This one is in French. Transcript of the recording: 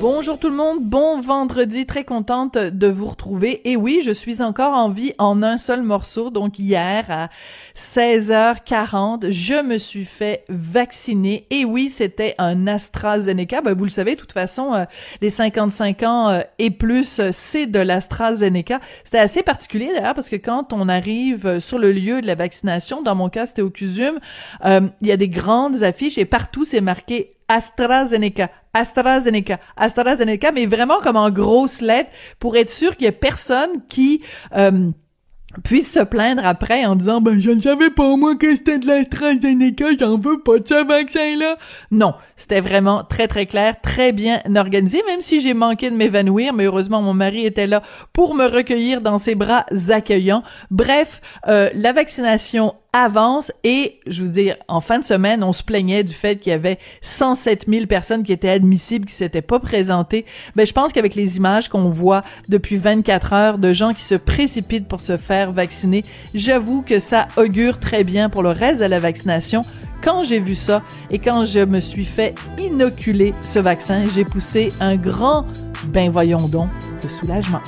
Bonjour tout le monde, bon vendredi, très contente de vous retrouver. Et oui, je suis encore en vie en un seul morceau. Donc hier à 16h40, je me suis fait vacciner. Et oui, c'était un AstraZeneca. Ben, vous le savez, de toute façon, euh, les 55 ans euh, et plus, euh, c'est de l'AstraZeneca. C'était assez particulier d'ailleurs parce que quand on arrive sur le lieu de la vaccination, dans mon cas, c'était au CUSUM, il y a des grandes affiches et partout c'est marqué AstraZeneca, AstraZeneca, AstraZeneca, mais vraiment comme en grosses lettres pour être sûr qu'il y ait personne qui euh, puisse se plaindre après en disant ben je ne savais pas moi que c'était de l'AstraZeneca, j'en veux pas de ce vaccin-là. Non, c'était vraiment très très clair, très bien organisé, même si j'ai manqué de m'évanouir, mais heureusement mon mari était là pour me recueillir dans ses bras accueillants. Bref, euh, la vaccination avance et je veux dire en fin de semaine on se plaignait du fait qu'il y avait 107 000 personnes qui étaient admissibles qui s'étaient pas présentées ben je pense qu'avec les images qu'on voit depuis 24 heures de gens qui se précipitent pour se faire vacciner j'avoue que ça augure très bien pour le reste de la vaccination. Quand j'ai vu ça et quand je me suis fait inoculer ce vaccin j'ai poussé un grand ben voyons donc de soulagement